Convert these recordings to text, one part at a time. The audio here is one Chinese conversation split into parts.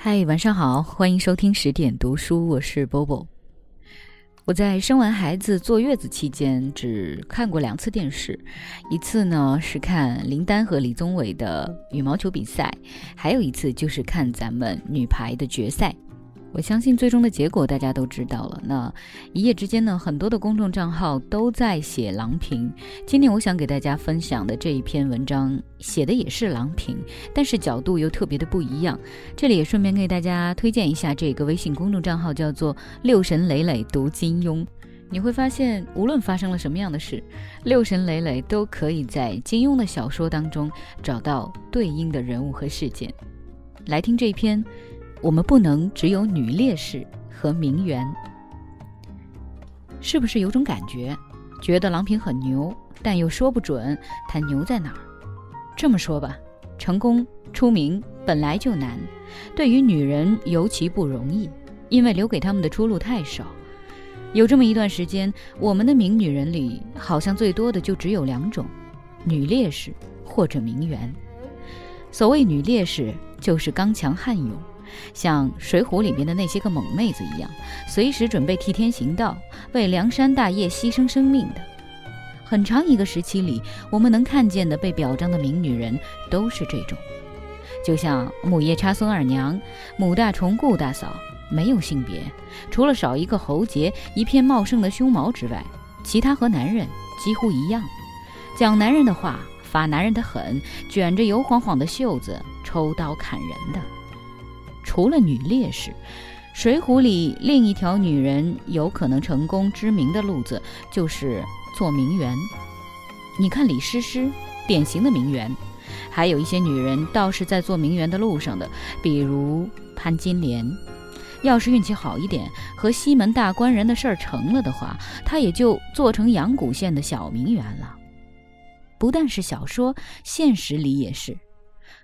嗨，晚上好，欢迎收听十点读书，我是 Bobo。我在生完孩子坐月子期间，只看过两次电视，一次呢是看林丹和李宗伟的羽毛球比赛，还有一次就是看咱们女排的决赛。我相信最终的结果大家都知道了。那一夜之间呢，很多的公众账号都在写郎平。今天我想给大家分享的这一篇文章，写的也是郎平，但是角度又特别的不一样。这里也顺便给大家推荐一下这个微信公众账号，叫做“六神磊磊读金庸”。你会发现，无论发生了什么样的事，六神磊磊都可以在金庸的小说当中找到对应的人物和事件。来听这一篇。我们不能只有女烈士和名媛，是不是有种感觉，觉得郎平很牛，但又说不准她牛在哪儿？这么说吧，成功出名本来就难，对于女人尤其不容易，因为留给他们的出路太少。有这么一段时间，我们的名女人里，好像最多的就只有两种：女烈士或者名媛。所谓女烈士，就是刚强悍勇。像《水浒》里面的那些个猛妹子一样，随时准备替天行道，为梁山大业牺牲生命的。很长一个时期里，我们能看见的被表彰的名女人都是这种。就像母夜叉孙二娘、母大虫顾大嫂，没有性别，除了少一个喉结、一片茂盛的胸毛之外，其他和男人几乎一样，讲男人的话，发男人的狠，卷着油晃晃的袖子，抽刀砍人的。除了女烈士，《水浒》里另一条女人有可能成功知名的路子就是做名媛。你看李师师，典型的名媛。还有一些女人倒是在做名媛的路上的，比如潘金莲。要是运气好一点，和西门大官人的事儿成了的话，她也就做成阳谷县的小名媛了。不但是小说，现实里也是。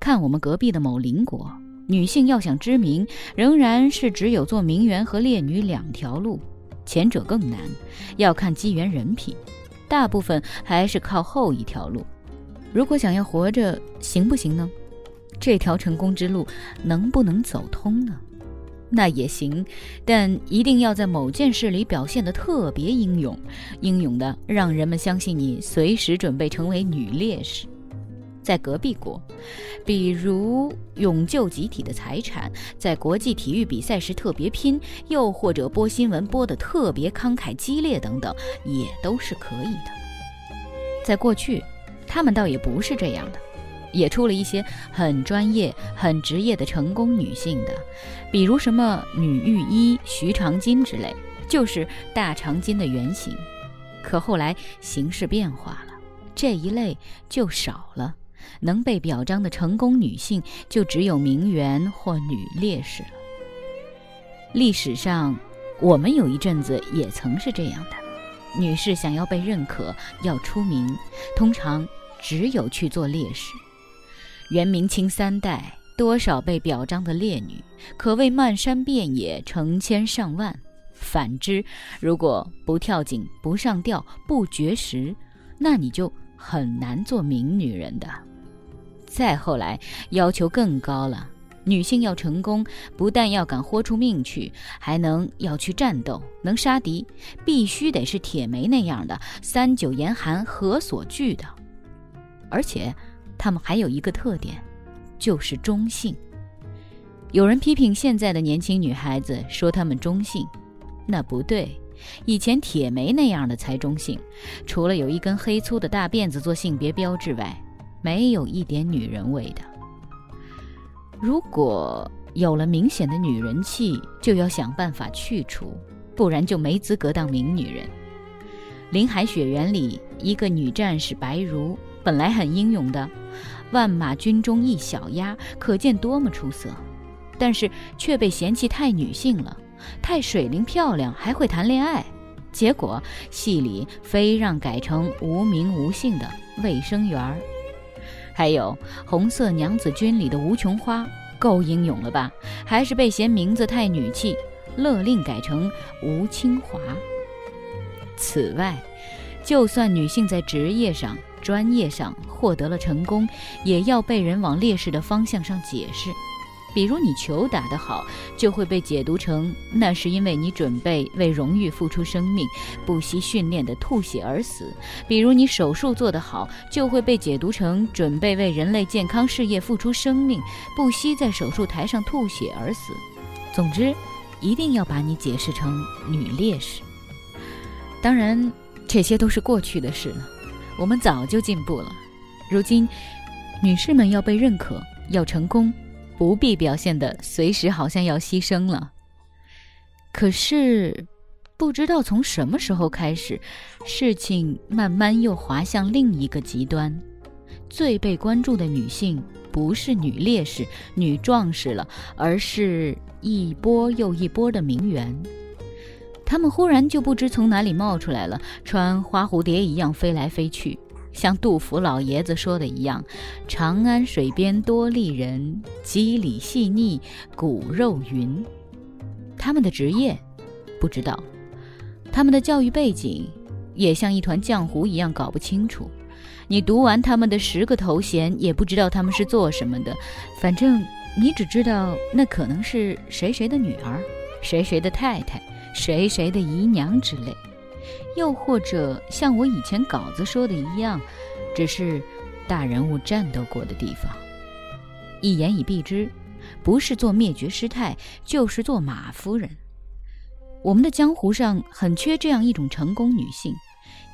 看我们隔壁的某邻国。女性要想知名，仍然是只有做名媛和烈女两条路，前者更难，要看机缘人品，大部分还是靠后一条路。如果想要活着，行不行呢？这条成功之路能不能走通呢？那也行，但一定要在某件事里表现得特别英勇，英勇的让人们相信你随时准备成为女烈士。在隔壁国，比如勇救集体的财产，在国际体育比赛时特别拼，又或者播新闻播得特别慷慨激烈等等，也都是可以的。在过去，他们倒也不是这样的，也出了一些很专业、很职业的成功女性的，比如什么女御医徐长卿之类，就是大长今的原型。可后来形势变化了，这一类就少了。能被表彰的成功女性，就只有名媛或女烈士了。历史上，我们有一阵子也曾是这样的：女士想要被认可、要出名，通常只有去做烈士。元、明清三代，多少被表彰的烈女，可谓漫山遍野，成千上万。反之，如果不跳井、不上吊、不绝食，那你就很难做名女人的。再后来，要求更高了。女性要成功，不但要敢豁出命去，还能要去战斗，能杀敌，必须得是铁梅那样的三九严寒何所惧的。而且，她们还有一个特点，就是中性。有人批评现在的年轻女孩子，说她们中性，那不对。以前铁梅那样的才中性，除了有一根黑粗的大辫子做性别标志外。没有一点女人味的。如果有了明显的女人气，就要想办法去除，不然就没资格当名女人。《林海雪原》里一个女战士白如，本来很英勇的，万马军中一小丫，可见多么出色。但是却被嫌弃太女性了，太水灵漂亮，还会谈恋爱。结果戏里非让改成无名无姓的卫生员儿。还有《红色娘子军》里的吴琼花，够英勇了吧？还是被嫌名字太女气，勒令改成吴清华。此外，就算女性在职业上、专业上获得了成功，也要被人往劣势的方向上解释。比如你球打得好，就会被解读成那是因为你准备为荣誉付出生命，不惜训练的吐血而死；比如你手术做得好，就会被解读成准备为人类健康事业付出生命，不惜在手术台上吐血而死。总之，一定要把你解释成女烈士。当然，这些都是过去的事了，我们早就进步了。如今，女士们要被认可，要成功。不必表现的随时好像要牺牲了。可是，不知道从什么时候开始，事情慢慢又滑向另一个极端。最被关注的女性不是女烈士、女壮士了，而是一波又一波的名媛。她们忽然就不知从哪里冒出来了，穿花蝴蝶一样飞来飞去。像杜甫老爷子说的一样，“长安水边多丽人，肌理细腻骨肉匀。”他们的职业不知道，他们的教育背景也像一团浆糊一样搞不清楚。你读完他们的十个头衔，也不知道他们是做什么的。反正你只知道那可能是谁谁的女儿，谁谁的太太，谁谁的姨娘之类。又或者像我以前稿子说的一样，只是大人物战斗过的地方。一言以蔽之，不是做灭绝师太，就是做马夫人。我们的江湖上很缺这样一种成功女性，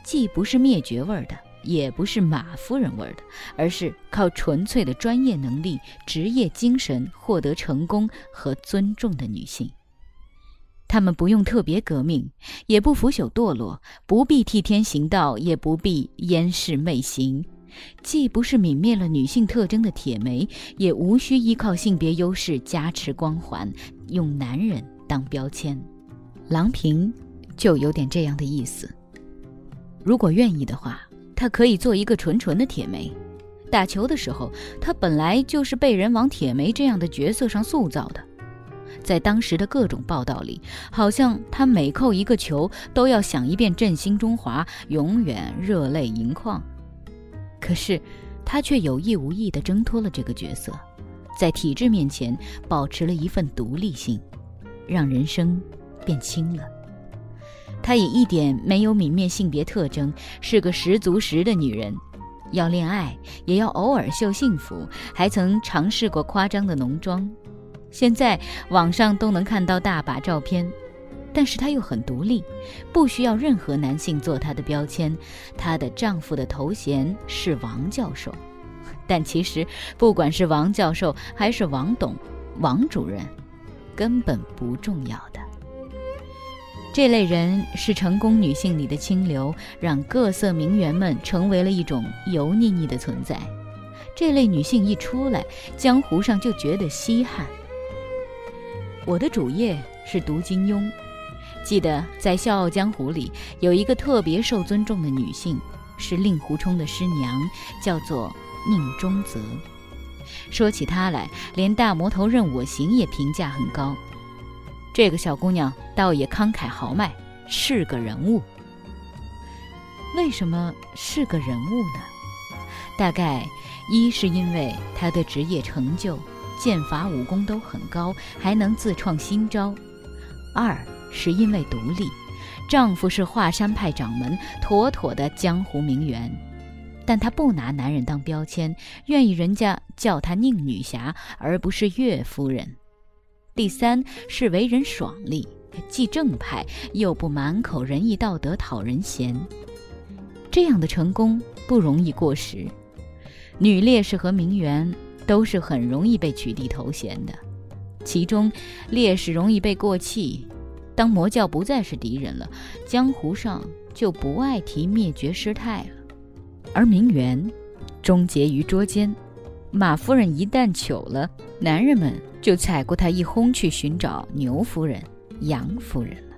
既不是灭绝味儿的，也不是马夫人味儿的，而是靠纯粹的专业能力、职业精神获得成功和尊重的女性。他们不用特别革命，也不腐朽堕落，不必替天行道，也不必掩饰媚行，既不是泯灭了女性特征的铁梅，也无需依靠性别优势加持光环，用男人当标签。郎平就有点这样的意思。如果愿意的话，他可以做一个纯纯的铁梅。打球的时候，他本来就是被人往铁梅这样的角色上塑造的。在当时的各种报道里，好像他每扣一个球都要想一遍振兴中华，永远热泪盈眶。可是，他却有意无意地挣脱了这个角色，在体制面前保持了一份独立性，让人生变轻了。她也一点没有泯灭性别特征，是个十足十的女人，要恋爱也要偶尔秀幸福，还曾尝试过夸张的浓妆。现在网上都能看到大把照片，但是她又很独立，不需要任何男性做她的标签。她的丈夫的头衔是王教授，但其实不管是王教授还是王董、王主任，根本不重要的。这类人是成功女性里的清流，让各色名媛们成为了一种油腻腻的存在。这类女性一出来，江湖上就觉得稀罕。我的主业是读金庸，记得在《笑傲江湖》里有一个特别受尊重的女性，是令狐冲的师娘，叫做宁中则。说起她来，连大魔头任我行也评价很高。这个小姑娘倒也慷慨豪迈，是个人物。为什么是个人物呢？大概一是因为她的职业成就。剑法武功都很高，还能自创新招。二是因为独立，丈夫是华山派掌门，妥妥的江湖名媛，但她不拿男人当标签，愿意人家叫她宁女侠，而不是岳夫人。第三是为人爽利，既正派又不满口仁义道德讨人嫌。这样的成功不容易过时，女烈士和名媛。都是很容易被取缔头衔的，其中烈士容易被过气。当魔教不再是敌人了，江湖上就不爱提灭绝师太了。而名媛终结于捉奸，马夫人一旦糗了，男人们就踩过她一哄去寻找牛夫人、杨夫人了。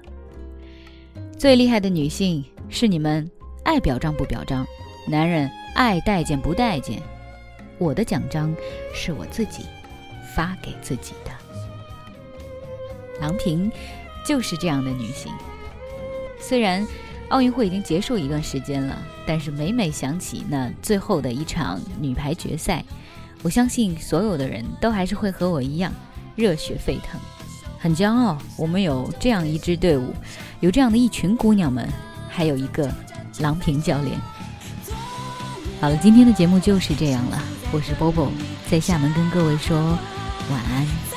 最厉害的女性是你们爱表彰不表彰，男人爱待见不待见。我的奖章是我自己发给自己的。郎平就是这样的女性。虽然奥运会已经结束一段时间了但是每每想起那最后的一场女排决赛我相信所有的人都还是会和我一样热血沸腾很骄傲我们有这样一支队伍有这样的一群姑娘们还有一个郎平教练。好了今天的节目就是这样了。我是 bobo 在厦门跟各位说晚安。